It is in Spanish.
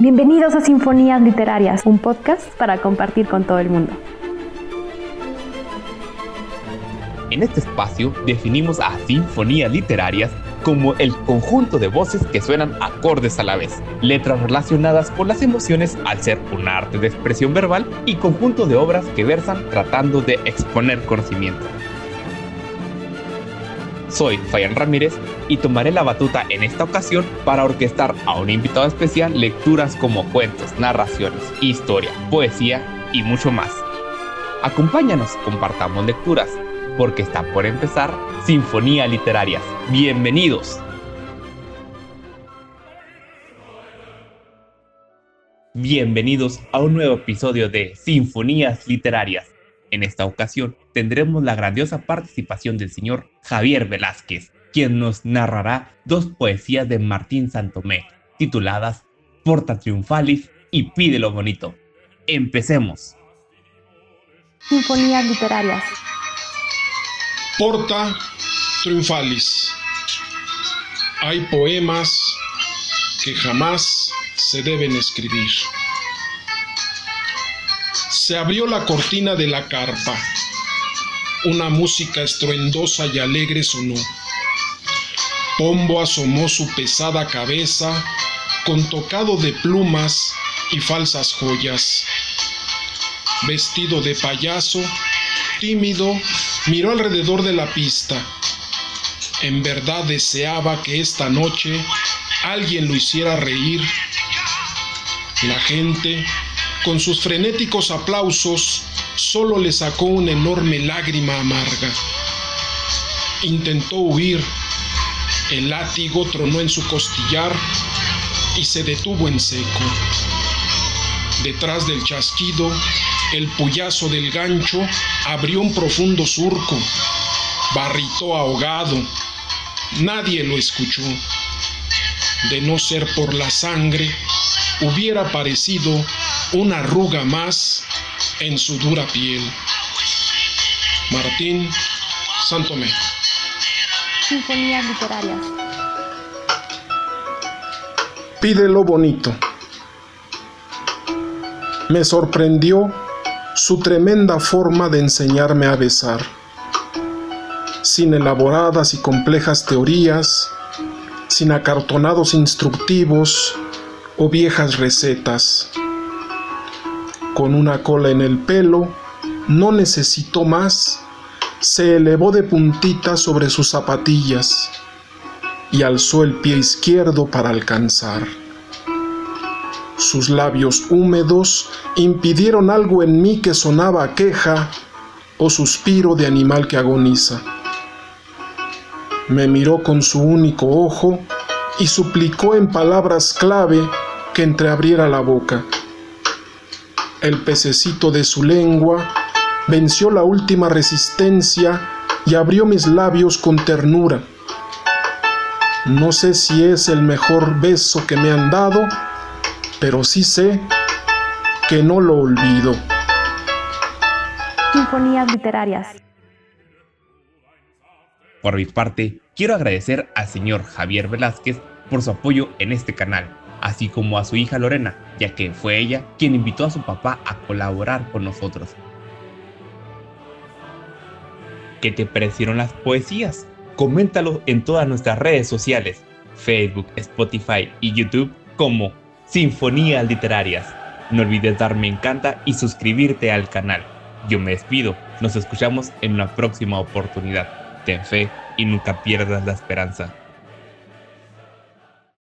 Bienvenidos a Sinfonías Literarias, un podcast para compartir con todo el mundo. En este espacio definimos a Sinfonías Literarias como el conjunto de voces que suenan acordes a la vez, letras relacionadas con las emociones al ser un arte de expresión verbal y conjunto de obras que versan tratando de exponer conocimiento. Soy Fayan Ramírez y tomaré la batuta en esta ocasión para orquestar a un invitado especial lecturas como cuentos, narraciones, historia, poesía y mucho más. Acompáñanos, compartamos lecturas, porque está por empezar Sinfonía Literarias. Bienvenidos. Bienvenidos a un nuevo episodio de Sinfonías Literarias. En esta ocasión tendremos la grandiosa participación del señor Javier Velázquez, quien nos narrará dos poesías de Martín Santomé, tituladas Porta Triunfalis y Pide lo Bonito. Empecemos. Sinfonías literarias. Porta Triunfalis. Hay poemas que jamás se deben escribir. Se abrió la cortina de la carpa. Una música estruendosa y alegre sonó. Pombo asomó su pesada cabeza con tocado de plumas y falsas joyas. Vestido de payaso, tímido, miró alrededor de la pista. En verdad deseaba que esta noche alguien lo hiciera reír. La gente con sus frenéticos aplausos, solo le sacó una enorme lágrima amarga. Intentó huir, el látigo tronó en su costillar y se detuvo en seco. Detrás del chasquido, el puyazo del gancho abrió un profundo surco, barritó ahogado. Nadie lo escuchó. De no ser por la sangre, hubiera parecido una arruga más en su dura piel. Martín Santomé. Sinfonías literarias. Pídelo bonito. Me sorprendió su tremenda forma de enseñarme a besar. Sin elaboradas y complejas teorías, sin acartonados instructivos o viejas recetas con una cola en el pelo, no necesitó más, se elevó de puntita sobre sus zapatillas y alzó el pie izquierdo para alcanzar. Sus labios húmedos impidieron algo en mí que sonaba queja o suspiro de animal que agoniza. Me miró con su único ojo y suplicó en palabras clave que entreabriera la boca el pececito de su lengua venció la última resistencia y abrió mis labios con ternura. No sé si es el mejor beso que me han dado, pero sí sé que no lo olvido. Sinfonías literarias. Por mi parte, quiero agradecer al señor Javier Velázquez por su apoyo en este canal así como a su hija Lorena, ya que fue ella quien invitó a su papá a colaborar con nosotros. ¿Qué te parecieron las poesías? Coméntalo en todas nuestras redes sociales, Facebook, Spotify y YouTube como Sinfonías Literarias. No olvides darme encanta y suscribirte al canal. Yo me despido, nos escuchamos en una próxima oportunidad. Ten fe y nunca pierdas la esperanza.